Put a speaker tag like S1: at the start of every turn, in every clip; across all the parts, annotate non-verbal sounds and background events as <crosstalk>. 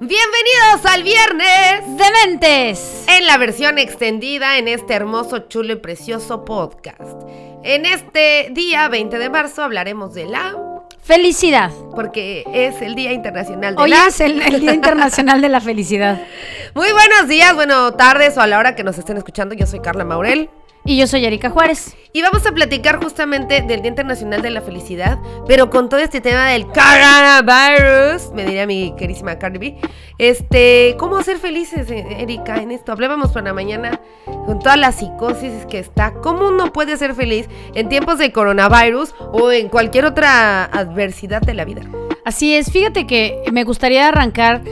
S1: Bienvenidos al viernes
S2: Dementes.
S1: en la versión extendida en este hermoso, chulo y precioso podcast. En este día 20 de marzo hablaremos de la
S2: Felicidad.
S1: porque es el Día Internacional de
S2: Hoy
S1: la
S2: es el, el Día Internacional de la Felicidad. <laughs>
S1: Muy buenos días, bueno, tardes o a la hora que nos estén escuchando. Yo soy Carla Maurel
S2: Y yo soy Erika Juárez.
S1: y vamos a platicar justamente del Día Internacional de la Felicidad, pero con todo este tema del coronavirus, me diría mi querísima Cardi B. Este, ¿cómo ser felices, eh, Erika, en esto? Hablábamos para la mañana con toda la psicosis que está. ¿Cómo uno puede ser feliz en tiempos de coronavirus o en cualquier otra adversidad de la vida?
S2: Así es, fíjate que me gustaría arrancar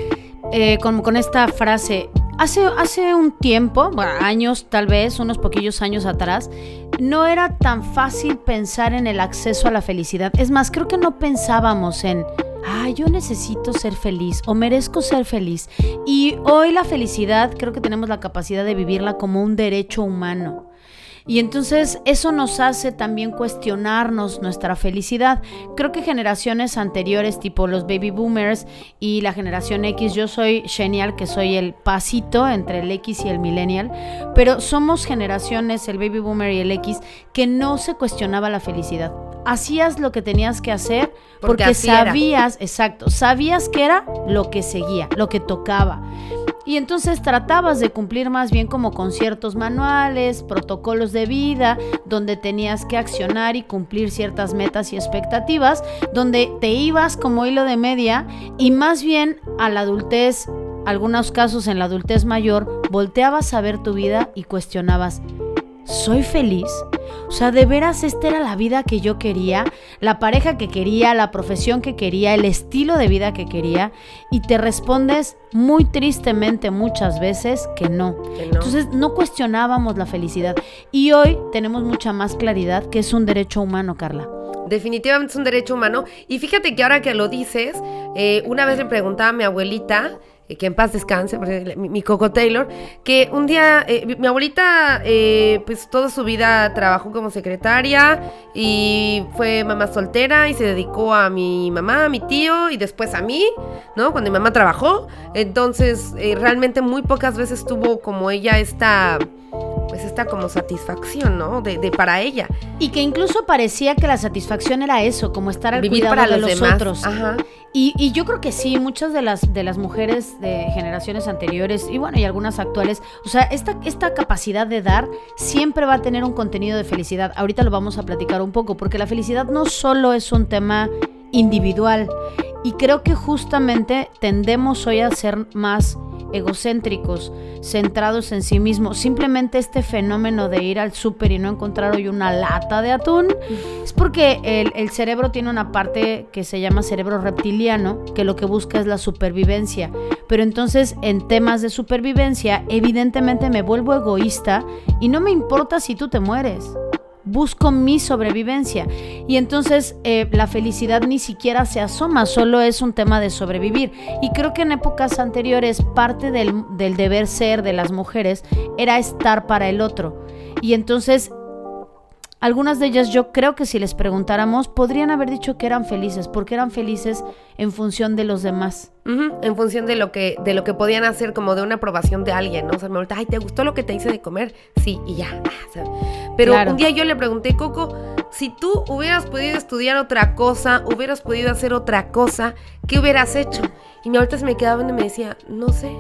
S2: eh, con, con esta frase. Hace, hace un tiempo, bueno, años tal vez, unos poquillos años atrás, no era tan fácil pensar en el acceso a la felicidad. Es más, creo que no pensábamos en, ah, yo necesito ser feliz o merezco ser feliz. Y hoy la felicidad creo que tenemos la capacidad de vivirla como un derecho humano. Y entonces eso nos hace también cuestionarnos nuestra felicidad. Creo que generaciones anteriores, tipo los baby boomers y la generación X, yo soy genial, que soy el pasito entre el X y el millennial, pero somos generaciones, el baby boomer y el X, que no se cuestionaba la felicidad. Hacías lo que tenías que hacer
S1: Porque
S2: porque,
S1: así era.
S2: sabías, exacto, sabías que era lo que seguía, lo que tocaba. Y entonces tratabas de cumplir más bien como con ciertos manuales, protocolos de vida, donde tenías que accionar y cumplir ciertas metas y expectativas, donde te ibas como hilo de media y más bien a la adultez, algunos casos en la adultez mayor, volteabas a ver tu vida y cuestionabas, ¿soy feliz? O sea, de veras esta era la vida que yo quería, la pareja que quería, la profesión que quería, el estilo de vida que quería, y te respondes muy tristemente muchas veces que no.
S1: Que no.
S2: Entonces no cuestionábamos la felicidad y hoy tenemos mucha más claridad que es un derecho humano, Carla.
S1: Definitivamente es un derecho humano. Y fíjate que ahora que lo dices, eh, una vez le preguntaba a mi abuelita, eh, que en paz descanse, mi, mi Coco Taylor, que un día, eh, mi, abuelita, eh, pues toda su vida trabajó como secretaria y fue mamá soltera y se dedicó a mi mamá, a mi tío y después a mí, ¿no? Cuando mi mamá trabajó. Entonces, eh, realmente muy pocas veces tuvo como ella esta, pues esta como satisfacción, ¿no? De, de para ella.
S2: Y que incluso parecía que la satisfacción era eso, como estar al
S1: Vivir
S2: cuidado
S1: para
S2: de
S1: los
S2: los,
S1: demás.
S2: otros.
S1: Ajá.
S2: Y, y yo creo que sí, muchas de las, de las mujeres de generaciones anteriores y bueno, y algunas actuales, o sea, esta, esta capacidad de dar siempre va a tener un contenido de felicidad. Ahorita lo vamos a platicar un poco, porque la felicidad no solo es un tema individual y creo que justamente tendemos hoy a ser más egocéntricos, centrados en sí mismos. Simplemente este fenómeno de ir al súper y no encontrar hoy una lata de atún es porque el, el cerebro tiene una parte que se llama cerebro reptiliano, que lo que busca es la supervivencia. Pero entonces en temas de supervivencia, evidentemente me vuelvo egoísta y no me importa si tú te mueres. Busco mi sobrevivencia. Y entonces eh, la felicidad ni siquiera se asoma, solo es un tema de sobrevivir. Y creo que en épocas anteriores parte del, del deber ser de las mujeres era estar para el otro. Y entonces algunas de ellas yo creo que si les preguntáramos podrían haber dicho que eran felices, porque eran felices en función de los demás.
S1: En función de lo que de lo que podían hacer como de una aprobación de alguien, ¿no? O sea, me ahorita, ay, ¿te gustó lo que te hice de comer? Sí, y ya. ah, Pero
S2: Claro.
S1: un día yo le pregunté, Coco, si tú hubieras podido estudiar otra cosa, hubieras podido hacer otra cosa, ¿qué hubieras hecho? Y mi ahorita se me quedaba viendo y me decía, no sé,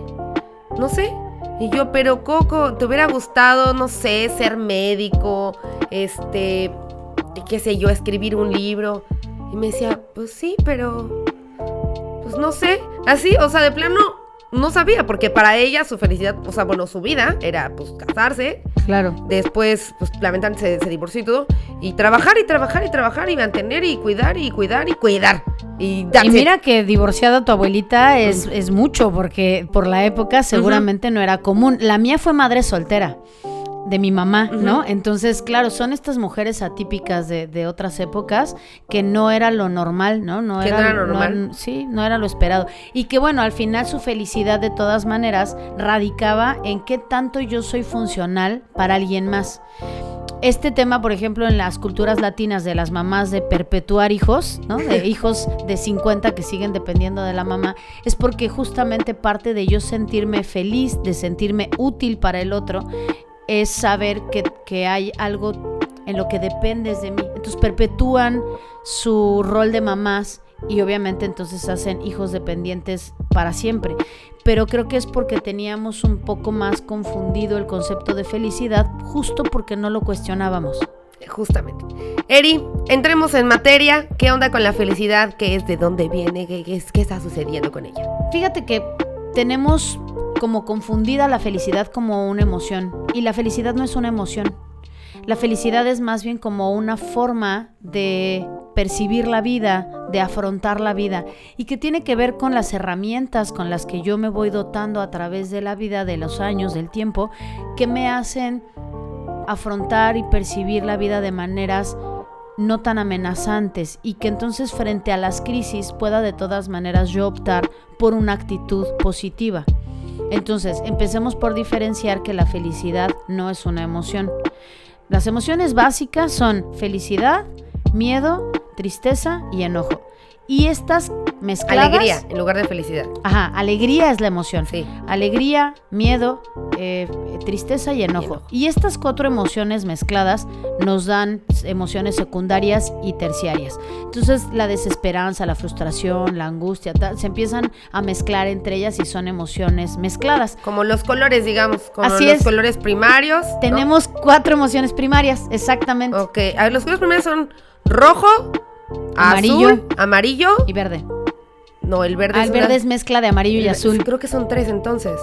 S1: no sé. Y yo, pero Coco, ¿te hubiera gustado, no sé, ser médico, este, qué sé yo, escribir un libro? Y me decía, pues sí, pero pues no sé, así, o sea, de plano no sabía, porque para ella su felicidad, o sea, bueno, su vida era pues casarse,
S2: Claro.
S1: después pues lamentablemente se, se divorció y todo, y trabajar y trabajar y trabajar y mantener y cuidar y cuidar y cuidar. Y,
S2: mira que divorciada tu abuelita es, es mucho, porque por la época seguramente no era común. La mía fue madre soltera de mi mamá, ¿no? Entonces, claro, son estas mujeres atípicas de, de otras épocas que no era lo normal, ¿no? No
S1: era lo normal.
S2: no- sí, no era lo esperado. Y que bueno, al final su felicidad de todas maneras radicaba en qué tanto yo soy funcional para alguien más. este tema, por ejemplo, en las culturas latinas de las mamás de perpetuar hijos, ¿no? De <laughs> hijos de 50 que siguen dependiendo de la mamá, es porque justamente parte de yo sentirme feliz, de sentirme útil para el otro, es saber que, que hay algo en lo que dependes de mí. Entonces perpetúan su rol de mamás y obviamente entonces hacen hijos dependientes para siempre. Pero creo que es porque teníamos un poco más confundido el concepto de felicidad justo porque no lo cuestionábamos.
S1: Justamente. Eri, entremos en materia. ¿Qué onda con la felicidad? ¿Qué es? ¿De dónde viene? ¿Qué, qué, es, qué está sucediendo con ella?
S2: Fíjate que tenemos como confundida la felicidad como una emoción y la felicidad no es una emoción. La felicidad es más bien como una forma de percibir la vida, de afrontar la vida y que tiene que ver con las herramientas con las que yo me voy dotando a través de la vida, de los años, del tiempo, que me hacen afrontar y percibir la vida de maneras no tan amenazantes y que entonces frente a las crisis pueda de todas maneras yo optar por una actitud positiva. Entonces, empecemos por diferenciar que la felicidad no es una emoción. Las emociones básicas son felicidad, miedo, tristeza y enojo. Y estas mezcladas...
S1: Alegría en lugar de felicidad.
S2: Ajá, alegría es la emoción.
S1: Sí.
S2: Alegría, miedo, eh, tristeza y enojo.
S1: Y enojo.
S2: Y estas cuatro emociones mezcladas nos dan emociones secundarias y terciarias. Entonces la desesperanza, la frustración, la angustia, tal, se empiezan a mezclar entre ellas y son emociones mezcladas.
S1: Como los colores, digamos, como
S2: Así
S1: los
S2: es.
S1: colores primarios. ¿no?
S2: Tenemos cuatro emociones primarias, exactamente.
S1: Ok, a ver, los colores primarios son rojo,
S2: Amarillo.
S1: azul, amarillo.
S2: Y verde.
S1: No, el verde
S2: Ah,
S1: es
S2: el
S1: una-
S2: verde es mezcla de amarillo y azul.
S1: Creo que son tres entonces.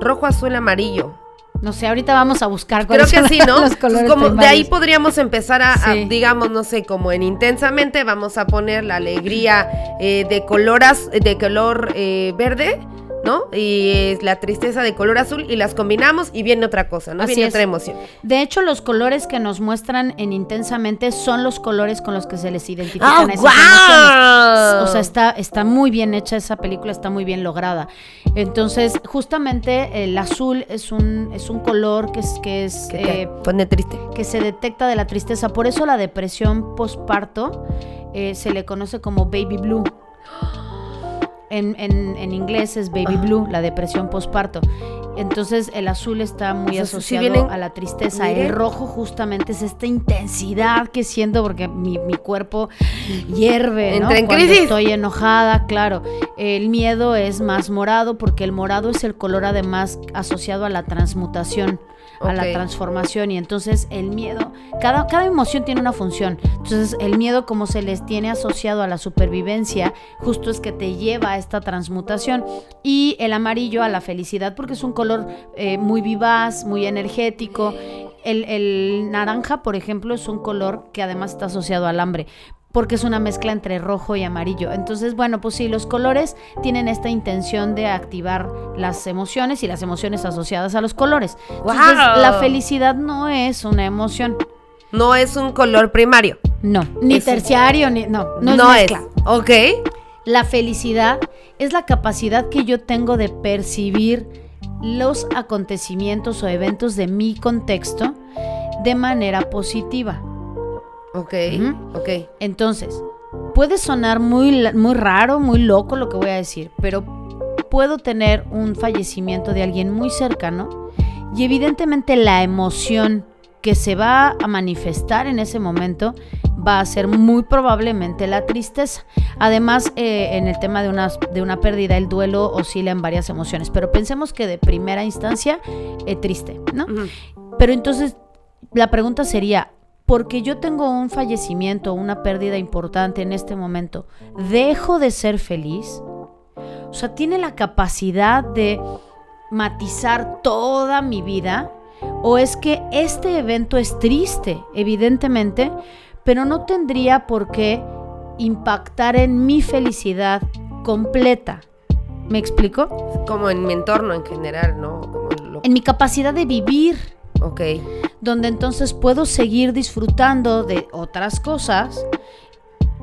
S1: Rojo, azul, amarillo.
S2: No sé, ahorita vamos a buscar
S1: Creo
S2: cuáles
S1: que
S2: son
S1: sí, <laughs> ¿no?
S2: los colores
S1: de ahí podríamos empezar a, digamos, no sé, como en intensamente vamos a poner la alegría eh, de color az- de color eh, verde, ¿no? Y es la tristeza de color azul y las combinamos y viene otra cosa, ¿no?
S2: Así
S1: viene
S2: es.
S1: otra emoción.
S2: De hecho, los colores que nos muestran en intensamente son los colores con los que se les identifican
S1: ¡Ah,
S2: esas
S1: guau!
S2: emociones. O sea, está, está muy bien hecha esa película, está muy bien lograda. Entonces, justamente el azul es un, es un color que es, que es
S1: Que
S2: eh,
S1: pone triste.
S2: que se detecta de la tristeza. Por eso la depresión postparto eh, se le conoce como baby blue. En, en- en inglés es baby blue, la depresión postparto. Entonces el azul está muy
S1: sí
S2: asociado
S1: vienen-
S2: a la tristeza.
S1: Miren.
S2: El rojo justamente es esta intensidad que siento porque mi, mi cuerpo hierve, ¿no?
S1: Entra en
S2: Cuando
S1: crisis.
S2: estoy enojada, claro. El miedo es más morado porque el morado es el color además asociado a la transmutación a la transformación y entonces el miedo, cada, cada emoción tiene una función. Entonces el miedo como se les tiene asociado a la supervivencia, justo es que te lleva a esta transmutación y el amarillo a la felicidad porque es un color eh, muy vivaz, muy energético. El, el naranja, por ejemplo, es un color que además está asociado al hambre porque es una mezcla entre rojo y amarillo. Entonces, bueno, pues sí, los colores tienen esta intención de activar las emociones y las emociones asociadas a los colores. Entonces, la felicidad no es una emoción.
S1: No es un color primario.
S2: No, ni
S1: Es-
S2: terciario, ni no, no,
S1: No,
S2: es
S1: es. Ok.
S2: La felicidad es la capacidad que yo tengo de percibir los acontecimientos o eventos de mi contexto de manera positiva.
S1: Ok. Ok.
S2: Entonces, puede sonar muy, muy raro, muy loco lo que voy a decir, pero puedo tener un fallecimiento de alguien muy cercano y evidentemente la emoción que se va a manifestar en ese momento va a ser muy probablemente la tristeza. Además, eh, en el tema de una, de una pérdida, el duelo oscila en varias emociones, pero pensemos que de primera instancia, eh, triste, ¿no? Pero entonces la pregunta sería, porque yo tengo un fallecimiento, una pérdida importante en este momento, ¿dejo de ser feliz? O sea, ¿tiene la capacidad de matizar toda mi vida? ¿O es que este evento es triste, evidentemente, pero no tendría por qué impactar en mi felicidad completa? ¿Me explico?
S1: Como en mi entorno en general, ¿no? Como lo-
S2: En mi capacidad de vivir,
S1: Ok.
S2: donde entonces puedo seguir disfrutando de otras cosas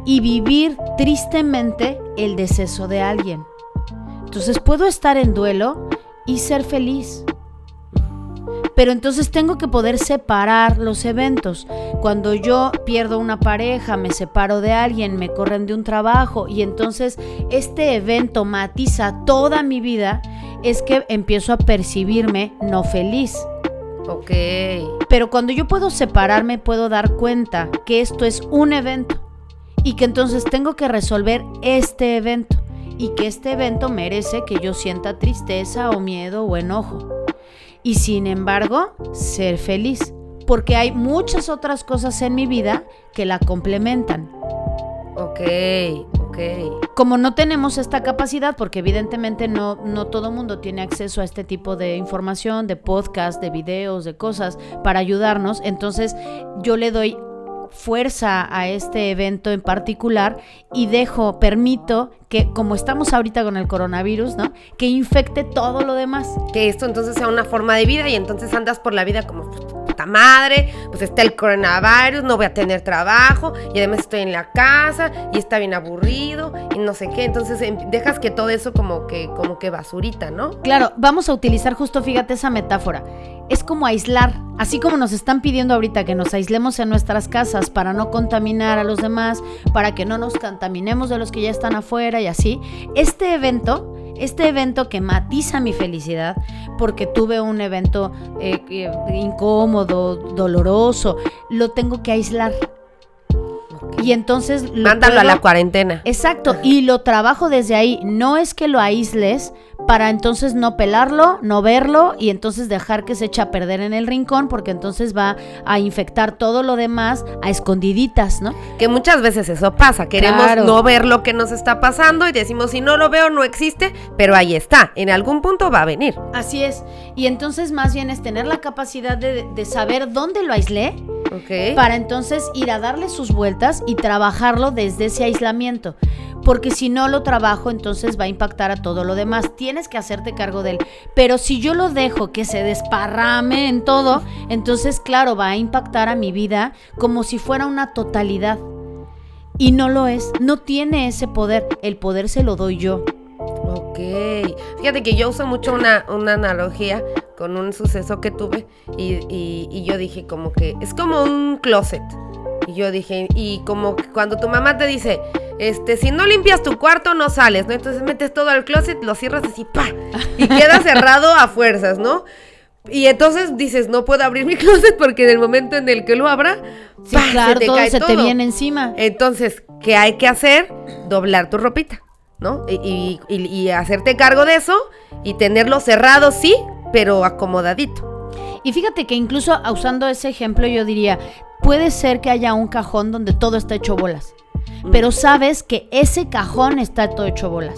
S2: y vivir tristemente el deceso de alguien. Entonces puedo estar en duelo y ser feliz. Pero entonces tengo que poder separar los eventos. Cuando yo pierdo una pareja, me separo de alguien, me corren de un trabajo y entonces este evento matiza toda mi vida, es que empiezo a percibirme no feliz.
S1: Ok.
S2: Pero cuando yo puedo separarme, puedo dar cuenta que esto es un evento y que entonces tengo que resolver este evento y que este evento merece que yo sienta tristeza o miedo o enojo. Y sin embargo, ser feliz, porque hay muchas otras cosas en mi vida que la complementan.
S1: Ok, ok.
S2: Como no tenemos esta capacidad, porque evidentemente no, no todo mundo tiene acceso a este tipo de información, de podcast, de videos, de cosas para ayudarnos, entonces yo le doy fuerza a este evento en particular y dejo, permito que, como estamos ahorita con el coronavirus, ¿no? Que infecte todo lo demás.
S1: Que esto entonces sea una forma de vida y entonces andas por la vida como puta madre, pues está el coronavirus, no voy a tener trabajo y además estoy en la casa y está bien aburrido y no sé qué. Entonces em, dejas que todo eso como que, como que basurita, ¿no?
S2: Claro, vamos a utilizar justo, fíjate, esa metáfora. Es como aislar, así como nos están pidiendo ahorita que nos aislemos en nuestras casas para no contaminar a los demás, para que no nos contaminemos de los que ya están afuera y así. Este evento este evento que matiza mi felicidad, porque tuve un evento eh, eh, incómodo, doloroso, lo tengo que aislar. Y entonces...
S1: Lo Mándalo a la cuarentena.
S2: Exacto, y lo trabajo desde ahí. No es que lo aísles para entonces no pelarlo, no verlo y entonces dejar que se eche a perder en el rincón porque entonces va a infectar todo lo demás a escondiditas, ¿no?
S1: Que muchas veces eso pasa, queremos no ver lo que nos está pasando y decimos si no lo veo no existe, pero ahí está, en algún punto va a venir.
S2: Así es, y entonces más bien es tener la capacidad de, de saber dónde lo aislé para entonces ir a darle sus vueltas y trabajarlo desde ese aislamiento. Porque si no lo trabajo, entonces va a impactar a todo lo demás. Tienes que hacerte cargo de él. Pero si yo lo dejo que se desparrame en todo, entonces, claro, va a impactar a mi vida como si fuera una totalidad. Y no lo es. No tiene ese poder. El poder se lo doy yo.
S1: Ok. Fíjate que yo uso mucho una, una analogía con un suceso que tuve y, yo dije como que es como un closet. Y yo dije, y como cuando tu mamá te dice, este, si no limpias tu cuarto no sales, ¿no? Entonces metes todo al closet, lo cierras así, pa, y <laughs> queda cerrado a fuerzas, ¿no? Y entonces dices, no puedo abrir mi <laughs> closet porque en el momento en el que lo abra,
S2: se te todo cae se te viene encima.
S1: Entonces, ¿qué hay que hacer? Doblar tu ropita, ¿no? Y, y hacerte cargo de eso y tenerlo cerrado, sí, pero acomodadito.
S2: Y fíjate que incluso usando ese ejemplo yo diría, puede ser que haya un cajón donde todo está hecho bolas, mm. pero sabes que ese cajón está todo hecho bolas.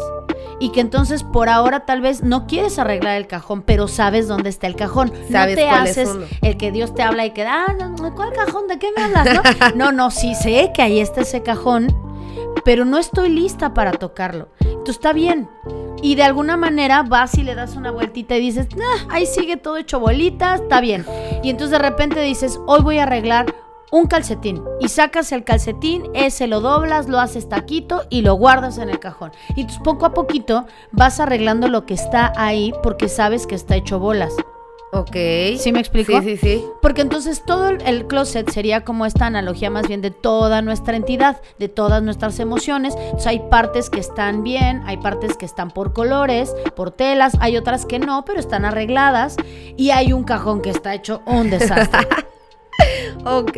S2: Y que entonces por ahora tal vez no quieres arreglar el cajón, pero sabes dónde está el cajón.
S1: ¿Sabes
S2: no
S1: te haces
S2: el que Dios te habla y que, ah, ¿cuál cajón? ¿De qué me hablas? No, <laughs> no, no sí sé que ahí está ese cajón, pero no estoy lista para tocarlo. Entonces está bien, y de alguna manera vas y le das una vueltita y dices, ah, ahí sigue todo hecho bolitas, está bien. Y entonces de repente dices, hoy voy a arreglar un calcetín y sacas el calcetín, ese lo doblas, lo haces taquito y lo guardas en el cajón. Y entonces poco a poquito vas arreglando lo que está ahí porque sabes que está hecho bolas.
S1: Ok.
S2: ¿Sí me explico?
S1: Sí, sí, sí.
S2: Porque entonces todo el closet sería como esta analogía más bien de toda nuestra entidad, de todas nuestras emociones. O sea, hay partes que están bien, hay partes que están por colores, por telas, hay otras que no, pero están arregladas. Y hay un cajón que está hecho un desastre. <laughs>
S1: ok.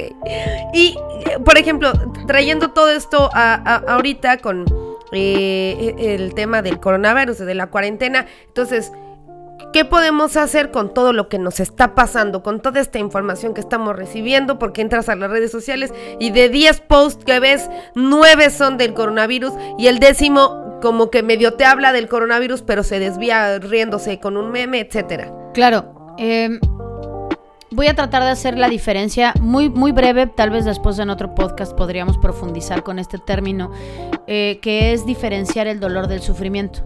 S1: Y, por ejemplo, trayendo todo esto a, ahorita con eh, el tema del coronavirus, de la cuarentena, entonces ¿Qué podemos hacer con todo lo que nos está pasando, con toda esta información que estamos recibiendo? Porque entras a las redes sociales y de 10 posts que ves, 9 son del coronavirus y el décimo como que medio te habla del coronavirus, pero se desvía riéndose con un meme, etcétera.
S2: Claro. Em, voy a tratar de hacer la diferencia muy, muy breve, tal vez después en otro podcast podríamos profundizar con este término, eh, que es diferenciar el dolor del sufrimiento.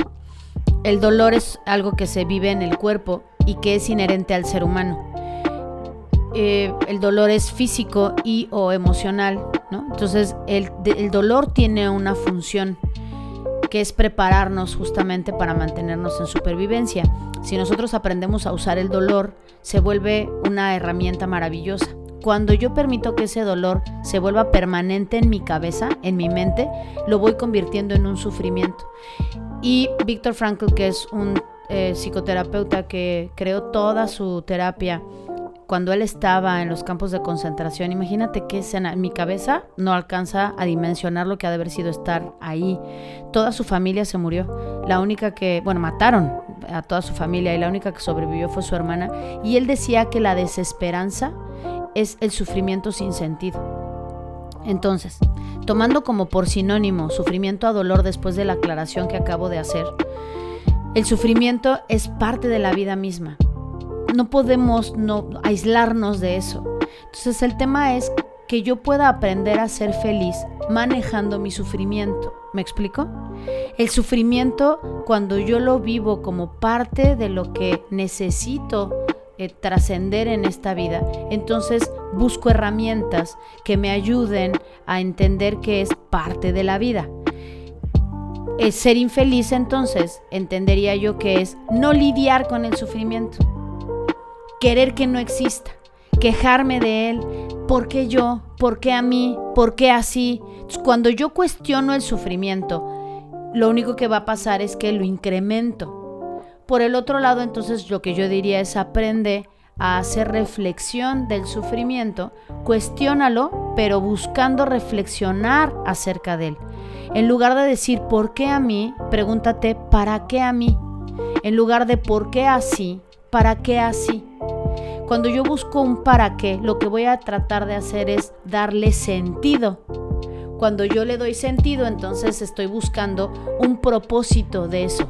S2: El dolor es algo que se vive en el cuerpo y que es inherente al ser humano. Eh, el dolor es físico y o emocional, ¿no? Entonces el, dolor tiene una función que es prepararnos justamente para mantenernos en supervivencia. Si nosotros aprendemos a usar el dolor, se vuelve una herramienta maravillosa. Cuando yo permito que ese dolor se vuelva permanente en mi cabeza, en mi mente, lo voy convirtiendo en un sufrimiento. Y Víctor Frankl, que es un eh, psicoterapeuta que creó toda su terapia cuando él estaba en los campos de concentración, imagínate qué escena, en mi cabeza no alcanza a dimensionar lo que ha de haber sido estar ahí. Toda su familia se murió. La única que, bueno, mataron a toda su familia y la única que sobrevivió fue su hermana. Y él decía que la desesperanza es el sufrimiento sin sentido. Entonces, tomando como por sinónimo sufrimiento a dolor después de la aclaración que acabo de hacer, el sufrimiento es parte de la vida misma no podemos no aislarnos de eso. Entonces el tema es que yo pueda aprender a ser feliz manejando mi sufrimiento. ¿Me explico? El sufrimiento, cuando yo lo vivo como parte de lo que necesito eh, trascender en esta vida, entonces busco herramientas que me ayuden a entender que es parte de la vida. Es ser infeliz entonces, entendería yo que es no lidiar con el sufrimiento querer que no exista, quejarme de él, ¿por qué yo? ¿Por qué a mí? ¿Por qué así? cuando yo cuestiono el sufrimiento, lo único que va a pasar es que lo incremento. Por el otro lado, entonces lo que yo diría es aprende a hacer reflexión del sufrimiento, cuestiónalo, pero buscando reflexionar acerca de él. En lugar de decir ¿por qué a mí? Pregúntate ¿para qué a mí? En lugar de ¿por qué así? ¿Para qué así? Cuando yo busco un para qué, lo que voy a tratar de hacer es darle sentido. Cuando yo le doy sentido, entonces estoy buscando un propósito de eso.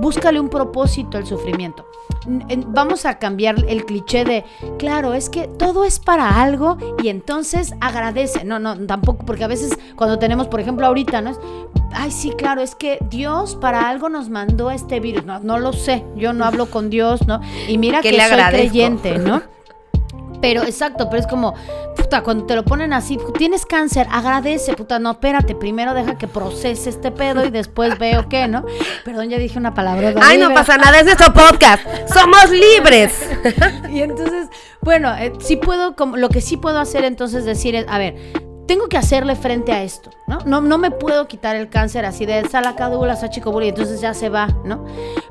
S2: Búscale un propósito al sufrimiento. Vamos a cambiar el cliché de, claro, es que todo es para algo y entonces agradece. No, no, tampoco, porque a veces cuando tenemos, por ejemplo, ahorita, ¿no? Ay, sí, claro, es que Dios para algo nos mandó este virus. No, no lo sé, yo no hablo con Dios, ¿no? Y mira que, soy creyente, ¿no? <laughs> Pero exacto, pero es como, puta, cuando te lo ponen así, tienes cáncer, agradece, puta, no, espérate, primero deja que procese este pedo y después veo qué, ¿no? Perdón, ya dije una palabra.
S1: Ay, no pasa nada, es nuestro podcast, somos libres. <laughs>
S2: y entonces, bueno, eh, sí puedo, como, lo que sí puedo hacer entonces decir es, a ver, tengo que hacerle frente a esto, ¿no? No, no me puedo quitar el cáncer así de salacadula, sachicobula y entonces ya se va, ¿no?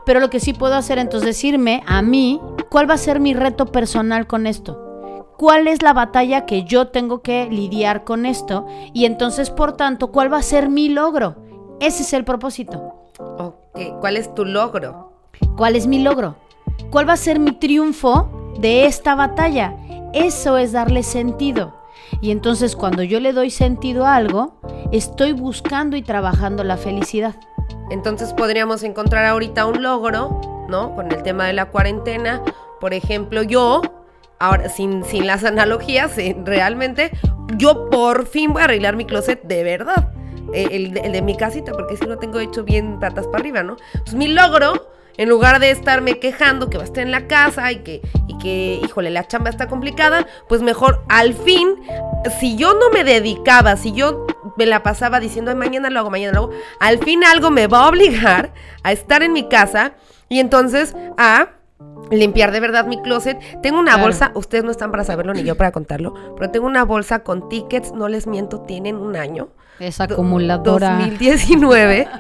S2: Pero lo que sí puedo hacer entonces decirme a mí, ¿cuál va a ser mi reto personal con esto? ¿Cuál es la batalla que yo tengo que lidiar con esto? Y entonces, por tanto, ¿cuál va a ser mi logro? Ese es el propósito.
S1: Ok, ¿cuál es tu logro?
S2: ¿Cuál es mi logro? ¿Cuál va a ser mi triunfo de esta batalla? Eso es darle sentido. Y entonces cuando yo le doy sentido a algo, estoy buscando y trabajando la felicidad.
S1: Entonces podríamos encontrar ahorita un logro, ¿no? Con el tema de la cuarentena. Por ejemplo, yo, ahora sin, sin las analogías, realmente, yo por fin voy a arreglar mi closet de verdad. Eh, el, el de mi casita, porque si lo tengo hecho bien patas para arriba, ¿no? Pues mi logro en lugar de estarme quejando que va a estar en la casa y que, y que, híjole, la chamba está complicada, pues mejor al fin, si yo no me dedicaba, si yo me la pasaba diciendo, mañana lo hago, mañana lo hago, al fin algo me va a obligar a estar en mi casa y entonces a limpiar de verdad mi closet. Tengo una bolsa, ustedes no están para saberlo ni yo para contarlo, pero tengo una bolsa con tickets, no les miento, tienen un año.
S2: Es acumuladora.
S1: 2019. <laughs>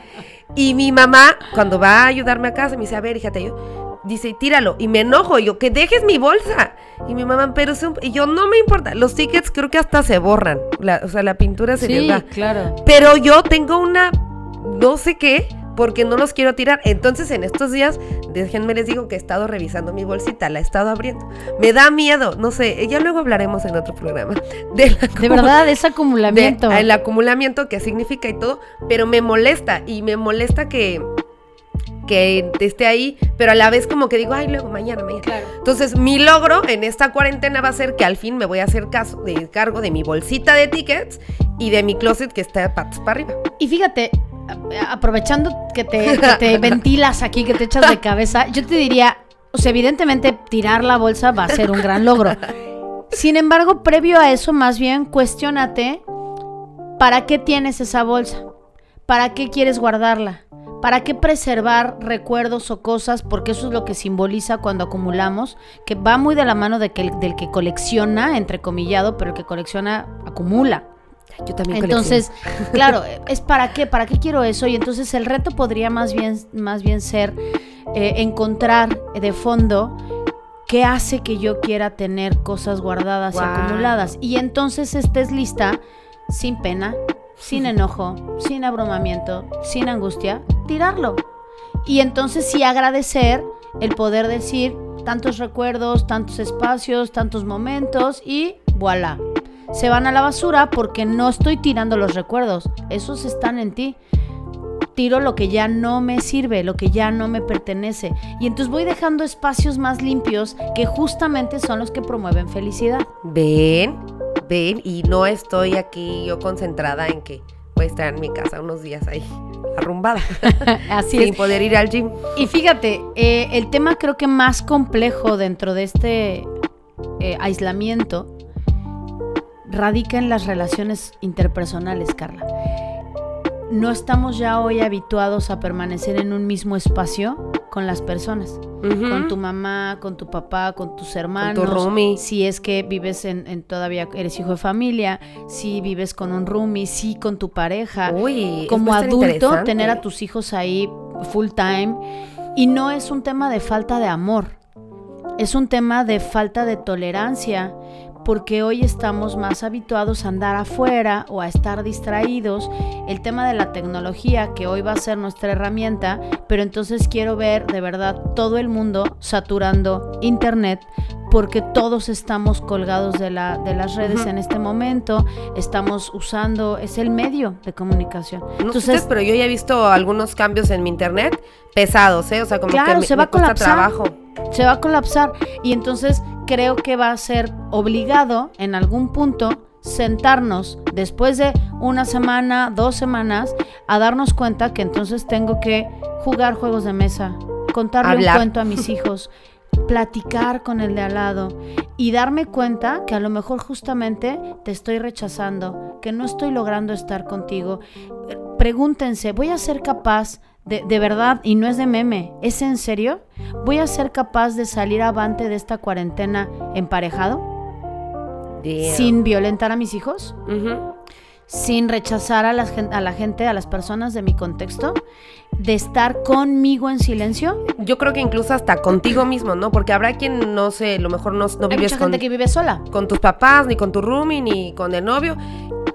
S1: Y mi mamá, cuando va a ayudarme a casa, me dice, a ver, híjate, yo, dice, tíralo. Y me enojo, yo, que dejes mi bolsa. Y mi mamá, pero y yo, no me importa. Los tickets creo que hasta se borran. o sea, la pintura se
S2: sí, claro.
S1: Pero yo tengo una, no sé qué, porque no los quiero tirar. Entonces, en estos días, déjenme les digo que he estado revisando mi bolsita, la he estado abriendo. Me da miedo, no sé, ya luego hablaremos en otro programa. <laughs>
S2: De, de verdad, es acumulamiento.
S1: el acumulamiento, que significa y todo, pero me molesta y me molesta que que esté ahí, pero a la vez como que digo, ay, luego mañana, mañana. Entonces, mi logro en esta cuarentena va a ser que al fin me voy a hacer caso, de cargo de mi bolsita de tickets y de mi closet que está patas para arriba.
S2: Y fíjate, aprovechando que te, <laughs> ventilas aquí, que te echas de cabeza, yo te diría, o sea, evidentemente tirar la bolsa va a ser un gran logro. Sin embargo, previo a eso, más bien cuestionate, ¿para qué tienes esa bolsa? ¿para qué quieres guardarla? ¿Para qué preservar recuerdos o cosas? Porque eso es lo que simboliza cuando acumulamos, que va muy de la mano de que, del que colecciona, entrecomillado, pero el que colecciona acumula.
S1: Yo también
S2: Entonces, claro, es para qué, para qué quiero eso. Y entonces el reto podría más bien, más bien ser eh, encontrar de fondo qué hace que yo quiera tener cosas guardadas y acumuladas. Y entonces estés lista, sin pena, sin enojo, sin abrumamiento, sin angustia, tirarlo. Y entonces sí agradecer el poder decir tantos recuerdos, tantos espacios, tantos momentos y voilà. Se van a la basura porque no estoy tirando los recuerdos, esos están en ti. Tiro lo que ya no me sirve, lo que ya no me pertenece. Y entonces voy dejando espacios más limpios que justamente son los que promueven felicidad.
S1: Ven, ven, y no estoy aquí yo concentrada en que voy a estar en mi casa unos días ahí <laughs> arrumbada, <laughs>
S2: Así
S1: sin
S2: es.
S1: poder ir al gym.
S2: Y fíjate, eh, el tema creo que más complejo dentro de este eh, aislamiento radica en las relaciones interpersonales, Carla. No estamos ya hoy habituados a permanecer en un mismo espacio con las personas. Con tu mamá, con tu papá, con tus hermanos.
S1: roomie.
S2: Si es que vives en, en todavía eres hijo de familia, si vives con un roomie, si con tu pareja
S1: Uy,
S2: como adulto tener a tus hijos ahí full time y no es un tema de falta de amor, es un tema de falta de tolerancia porque hoy estamos más habituados a andar afuera o a estar distraídos. El tema de la tecnología, que hoy va a ser nuestra herramienta, pero entonces quiero ver de verdad todo el mundo saturando Internet porque todos estamos colgados de, la, de las redes en este momento, estamos usando, es el medio de comunicación.
S1: No sé
S2: Entonces,
S1: ustedes, pero yo ya he visto algunos cambios en mi internet pesados, ¿eh? O sea, como
S2: Claro,
S1: que me,
S2: se va
S1: me
S2: a colapsar.
S1: trabajo.
S2: se va a colapsar y entonces creo que va a ser obligado en algún punto sentarnos después de una semana, dos semanas, a darnos cuenta que entonces tengo que jugar juegos de mesa, contarle
S1: Hablar.
S2: un cuento a mis hijos, <laughs> platicar con el de al lado y darme cuenta que a lo mejor justamente te estoy rechazando, que no estoy logrando estar contigo. Pregúntense, ¿voy a ser capaz de, de verdad, y no es de meme, ¿es en serio? ¿Voy a ser capaz de salir avante de esta cuarentena emparejado?
S1: Damn.
S2: ¿Sin violentar a mis hijos? ¿Sin rechazar a la, gen- a la gente, a las personas de mi contexto? ¿De estar conmigo en silencio?
S1: Yo creo que incluso hasta contigo mismo, ¿no? Porque habrá quien no sé, a lo mejor no, no
S2: Hay
S1: vives
S2: mucha
S1: con,
S2: gente que vive sola.
S1: con tus papás, ni con tu roomie, ni con el novio.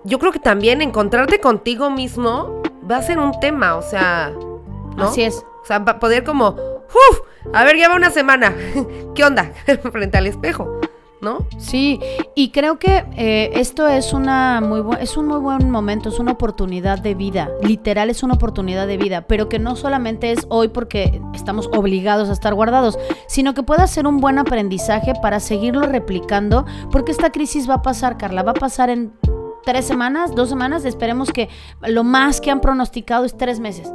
S1: Yo creo que también encontrarte contigo mismo va a ser un tema, o sea, ¿no?
S2: Así es.
S1: O sea, poder como, ¡uf! A ver, ya va una semana. <laughs> ¿Qué onda? <laughs> Frente al espejo, ¿no?
S2: Sí, y creo que eh, esto es una muy es un muy buen momento, es una oportunidad de vida, literal es una oportunidad de vida, pero que no solamente es hoy porque estamos obligados a estar guardados, sino que pueda ser un buen aprendizaje para seguirlo replicando, porque esta crisis va a pasar, Carla, va a pasar en tres semanas, dos semanas, esperemos que lo más que han pronosticado es tres meses.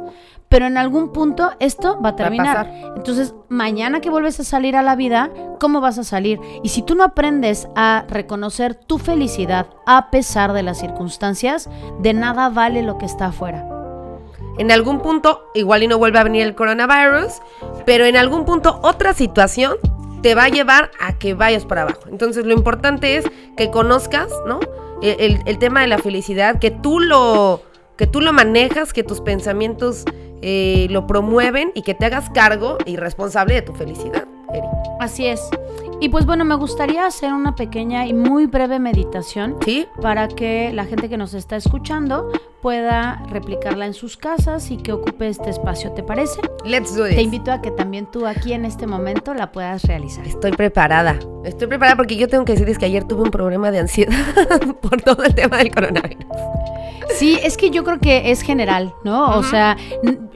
S2: Pero en algún punto esto va a terminar.
S1: pasar.
S2: Entonces, mañana que vuelves a salir a la vida, ¿cómo vas a salir? Y si tú no aprendes a reconocer tu felicidad a pesar de las circunstancias, de nada vale lo que está afuera.
S1: En algún punto, igual y no vuelve a venir el coronavirus, pero en algún punto otra situación te va a llevar a que vayas para abajo. Entonces lo importante es que conozcas, ¿no? El, tema de la felicidad, que tú lo, que tú lo manejas, que tus pensamientos eh, lo promueven y que te hagas cargo y responsable de tu felicidad, Eri.
S2: Así es. Y pues bueno, me gustaría hacer una pequeña y muy breve meditación
S1: ¿Sí?
S2: para que la gente que nos está escuchando pueda replicarla en sus casas y que ocupe este espacio, ¿te parece?
S1: Let's do
S2: Te
S1: this.
S2: invito a que también tú aquí en este momento la puedas realizar.
S1: Estoy preparada. Estoy preparada porque yo tengo que decirles que ayer tuve un problema de ansiedad <laughs> por todo el tema del coronavirus.
S2: Sí, es que yo creo que es general, ¿no? O sea,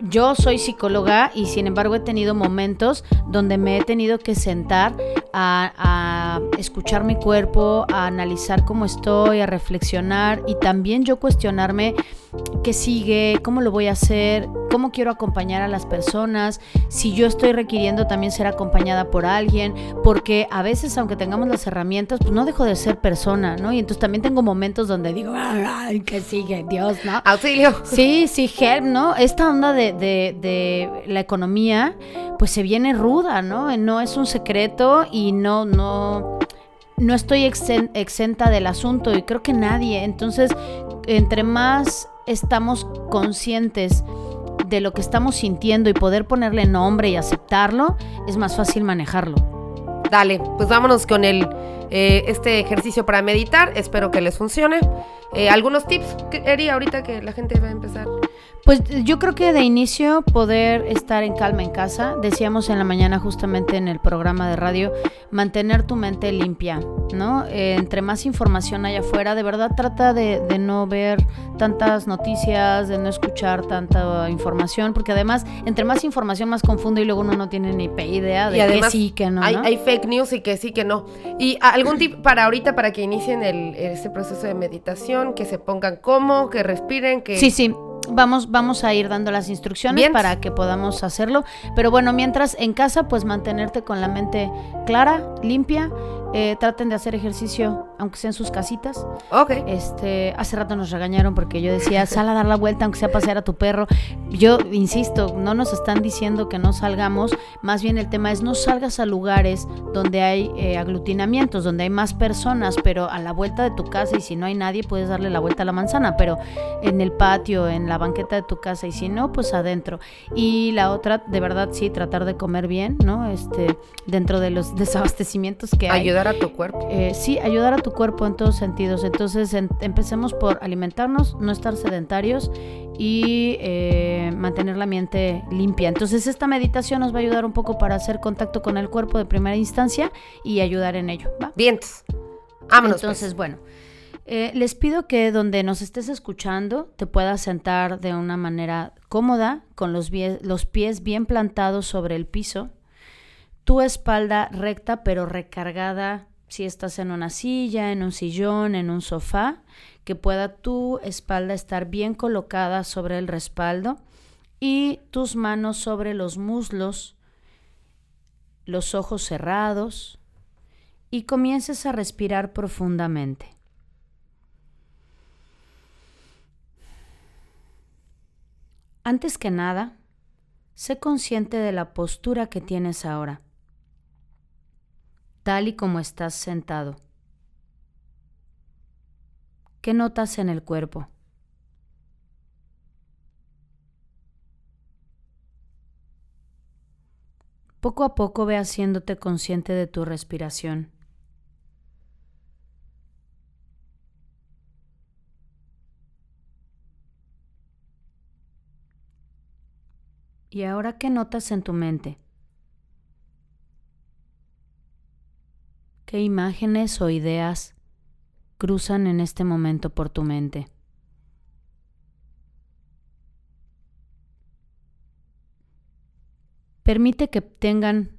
S2: yo soy psicóloga y sin embargo he tenido momentos donde me he tenido que sentar a, a escuchar mi cuerpo, a analizar cómo estoy, a reflexionar y también yo cuestionarme qué sigue, cómo lo voy a hacer, cómo quiero acompañar a las personas, si yo estoy requiriendo también ser acompañada por alguien, porque a veces aunque tengamos las herramientas, pues no dejo de ser persona, ¿no? Y entonces también tengo momentos donde digo, ay, ¿qué sigue? Dios, ¿no?
S1: Auxilio.
S2: Sí, sí, help, ¿no? Esta onda de, de, de la economía, pues se viene ruda, ¿no? No es un secreto y no, no no estoy exenta del asunto y creo que nadie. Entonces, entre más estamos conscientes de lo que estamos sintiendo y poder ponerle nombre y aceptarlo, es más fácil manejarlo.
S1: Dale, pues vámonos con el, eh, este ejercicio para meditar. Espero que les funcione. Eh, ¿Algunos tips, Eri, ahorita que la gente va a empezar?
S2: Pues yo creo que de inicio poder estar en calma en casa, decíamos en la mañana justamente en el programa de radio, mantener tu mente limpia, ¿no? Eh, entre más información hay afuera, de verdad trata de, no ver tantas noticias, de no escuchar tanta información, porque además entre más información más confunde y luego uno no tiene ni idea de que sí, que no.
S1: Hay, hay, fake news y que sí, que no. Y algún tip para ahorita, para que inicien el, este proceso de meditación, que se pongan como, que respiren, que...
S2: Sí, sí. Vamos, vamos a ir dando las instrucciones para que podamos hacerlo. Pero bueno, mientras en casa, pues mantenerte con la mente clara, limpia. Eh, traten de hacer ejercicio, aunque sea en sus casitas.
S1: Ok.
S2: Este, hace rato nos regañaron porque yo decía, <laughs> sal a dar la vuelta, aunque sea pasear a tu perro. Yo insisto, no nos están diciendo que no salgamos. Más bien el tema es no salgas a lugares donde hay eh, aglutinamientos, donde hay más personas, pero a la vuelta de tu casa y si no hay nadie, puedes darle la vuelta a la manzana. Pero en el patio, en la banqueta de tu casa y si no, pues adentro. Y la otra, de verdad, sí, tratar de comer bien, ¿no? Este, dentro de los <laughs> desabastecimientos que hay.
S1: Ayudar a tu cuerpo.
S2: Eh, sí, ayudar a tu cuerpo en todos sentidos. Entonces, empecemos por alimentarnos, no estar sedentarios y eh, mantener la mente limpia. Entonces, esta meditación nos va a ayudar un poco para hacer contacto con el cuerpo de primera instancia y ayudar en ello. ¿va?
S1: Bien. Vámonos.
S2: Pues. Entonces, bueno. Eh, les pido que donde nos estés escuchando te puedas sentar de una manera cómoda, con los, los pies bien plantados sobre el piso, tu espalda recta pero recargada si estás en una silla, en un sillón, en un sofá, que pueda tu espalda estar bien colocada sobre el respaldo y tus manos sobre los muslos, los ojos cerrados y comiences a respirar profundamente. Antes que nada, sé consciente de la postura que tienes ahora, tal y como estás sentado. ¿Qué notas en el cuerpo? Poco a poco ve haciéndote consciente de tu respiración. ¿Y ahora qué notas en tu mente? ¿Qué imágenes o ideas cruzan en este momento por tu mente? Permite que tengan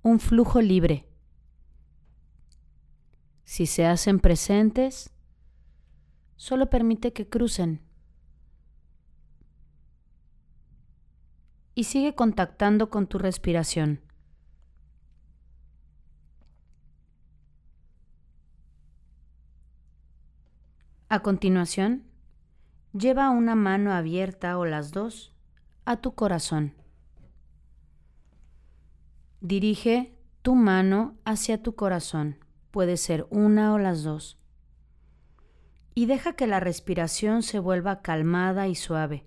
S2: un flujo libre. Si se hacen presentes, solo permite que crucen. y sigue contactando con tu respiración. A continuación, lleva una mano abierta o las dos a tu corazón. Dirige tu mano hacia tu corazón, puede ser una o las dos, y deja que la respiración se vuelva calmada y suave.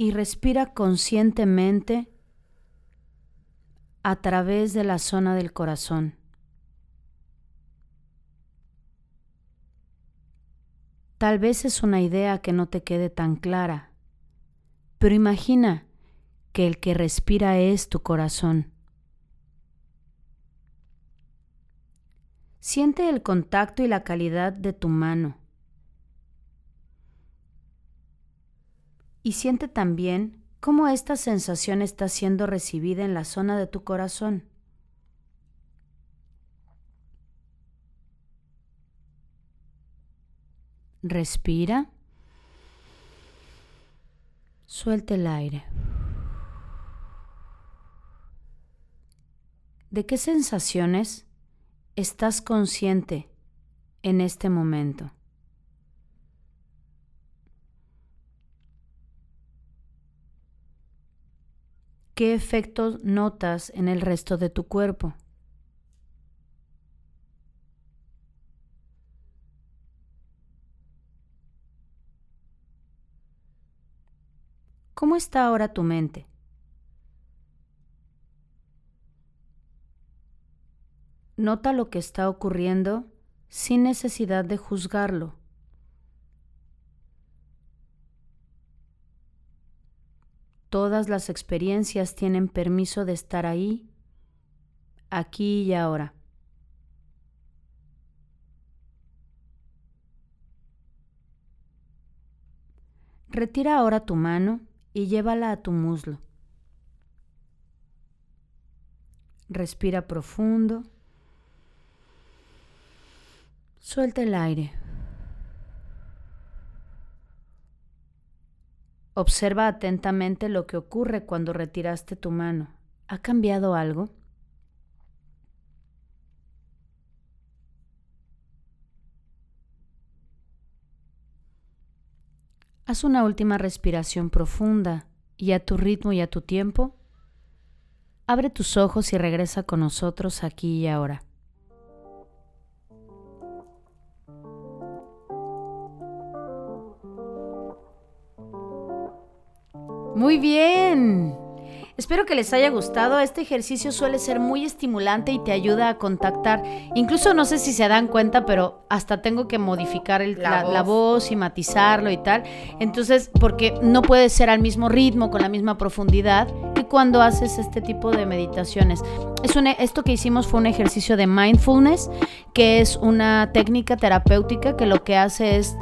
S2: y respira conscientemente a través de la zona del corazón. Tal vez es una idea que no te quede tan clara, pero imagina que el que respira es tu corazón. Siente el contacto y la calidad de tu mano. y siente también cómo esta sensación está siendo recibida en la zona de tu corazón. Respira. Suelta el aire. ¿De qué sensaciones estás consciente en este momento? ¿Qué efectos notas en el resto de tu cuerpo? ¿Cómo está ahora tu mente? Nota lo que está ocurriendo sin necesidad de juzgarlo. Todas las experiencias tienen permiso de estar ahí, aquí y ahora. Retira ahora tu mano y llévala a tu muslo. Respira profundo. Suelta el aire. Observa atentamente lo que ocurre cuando retiraste tu mano. ¿Ha cambiado algo? Haz una última respiración profunda y a tu ritmo y a tu tiempo, abre tus ojos y regresa con nosotros aquí y ahora. Muy bien. Espero que les haya gustado. Este ejercicio suele ser muy estimulante y te ayuda a contactar. Incluso no sé si se dan cuenta, pero hasta tengo que modificar la, voz. y matizarlo y tal. Entonces, porque no puede ser al mismo ritmo, con la misma profundidad que cuando haces este tipo de meditaciones. Es un, esto que hicimos fue un ejercicio de mindfulness, que es una técnica terapéutica que lo que hace es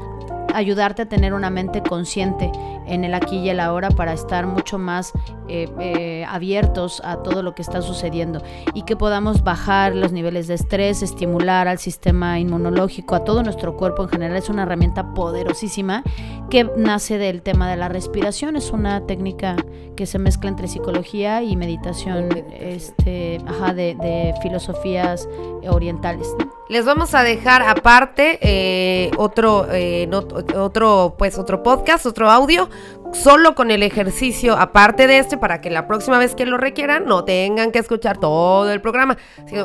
S2: ayudarte a tener una mente consciente en el aquí y el ahora para estar mucho más eh, eh, abiertos a todo lo que está sucediendo y que podamos bajar los niveles de estrés, estimular al sistema inmunológico, a todo nuestro cuerpo en general. Es una herramienta poderosísima que nace del tema de la respiración. Es una técnica que se mezcla entre psicología y meditación, este, ajá, de, de filosofías orientales.
S1: Les vamos a dejar aparte eh, otro, eh, otro, pues otro podcast, otro audio, solo con el ejercicio aparte de este, para que la próxima vez que lo requieran no tengan que escuchar todo el programa.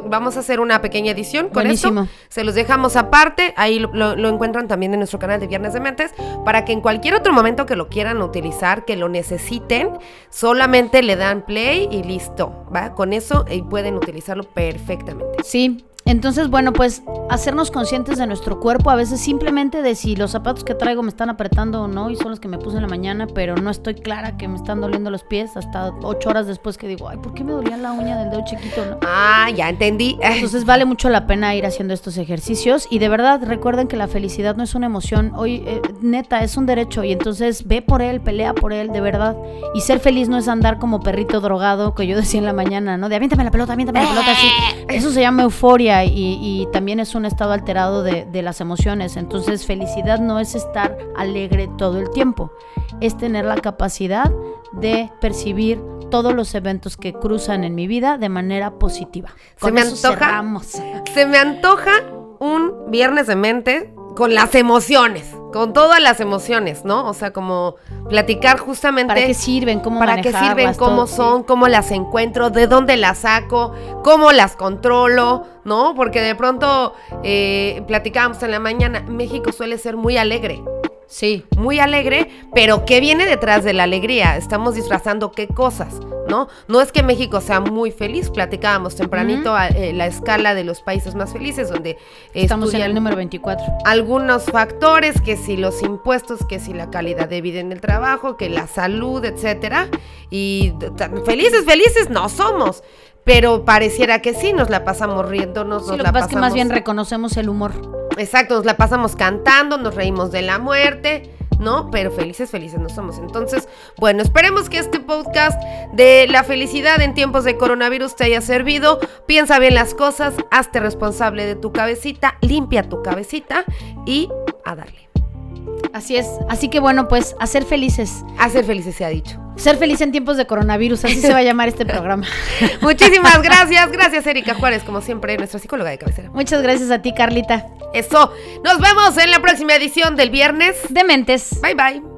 S1: Vamos a hacer una pequeña edición con Buenísimo. Se los dejamos aparte, ahí lo, lo, encuentran también en nuestro canal de Viernes de Mentes, para que en cualquier otro momento que lo quieran utilizar, que lo necesiten, solamente le dan play y listo, ¿va? Con eso y pueden utilizarlo perfectamente.
S2: Sí, entonces, bueno, pues hacernos conscientes de nuestro cuerpo, a veces simplemente de si los zapatos que traigo me están apretando o no, y son los que me puse en la mañana, pero no estoy clara que me están doliendo los pies hasta ocho horas después que digo, ay, ¿por qué me dolía la uña del dedo chiquito? No?
S1: Ah, ya entendí. <laughs>
S2: Entonces vale mucho la pena ir haciendo estos ejercicios y de verdad recuerden que la felicidad no es una emoción, hoy eh, neta es un derecho y entonces ve por él, pelea por él, de verdad. Y ser feliz no es andar como perrito drogado que yo decía en la mañana, ¿no? De aviéntame la pelota, aviéntame la pelota, así. <laughs> Eso se llama euforia y, también es un estado alterado de, de, las emociones. Entonces felicidad no es estar alegre todo el tiempo, es tener la capacidad de percibir todos los eventos que cruzan en mi vida de manera positiva.
S1: se me antoja. Se me antoja un viernes de mente con las emociones, con todas las emociones, ¿no? O sea, como platicar justamente
S2: para qué sirven, cómo
S1: para qué sirven, cómo son, cómo las encuentro, de dónde las saco, cómo las controlo, ¿no? Porque de pronto eh, platicábamos en la mañana, México suele ser muy alegre. Sí, muy alegre, pero ¿qué viene detrás de la alegría? Estamos disfrazando qué cosas, ¿no? No es que México sea muy feliz, platicábamos tempranito eh, la escala de los países más felices, donde
S2: estamos en el número 24.
S1: Algunos factores, que si los impuestos, que si la calidad de vida en el trabajo, que la salud, etcétera. Y felices, felices no somos. Pero pareciera que sí, nos la pasamos riéndonos.
S2: Sí, nos lo que pasa es que más bien reconocemos el humor.
S1: Exacto, nos la pasamos cantando, nos reímos de la muerte, ¿no? Pero felices, felices no somos. Entonces, bueno, esperemos que este podcast de la felicidad en tiempos de coronavirus te haya servido. Piensa bien las cosas, hazte responsable de tu cabecita, limpia tu cabecita y a darle.
S2: Así es. Así que bueno, pues a ser felices.
S1: A ser felices se ha dicho.
S2: Ser feliz en tiempos de coronavirus, así se va a llamar este programa. <laughs>
S1: Muchísimas gracias. Gracias, Erika Juárez, como siempre, nuestra psicóloga de cabecera.
S2: Muchas gracias a ti, Carlita.
S1: Eso. Nos vemos en la próxima edición del viernes.
S2: De Mentes.
S1: Bye bye.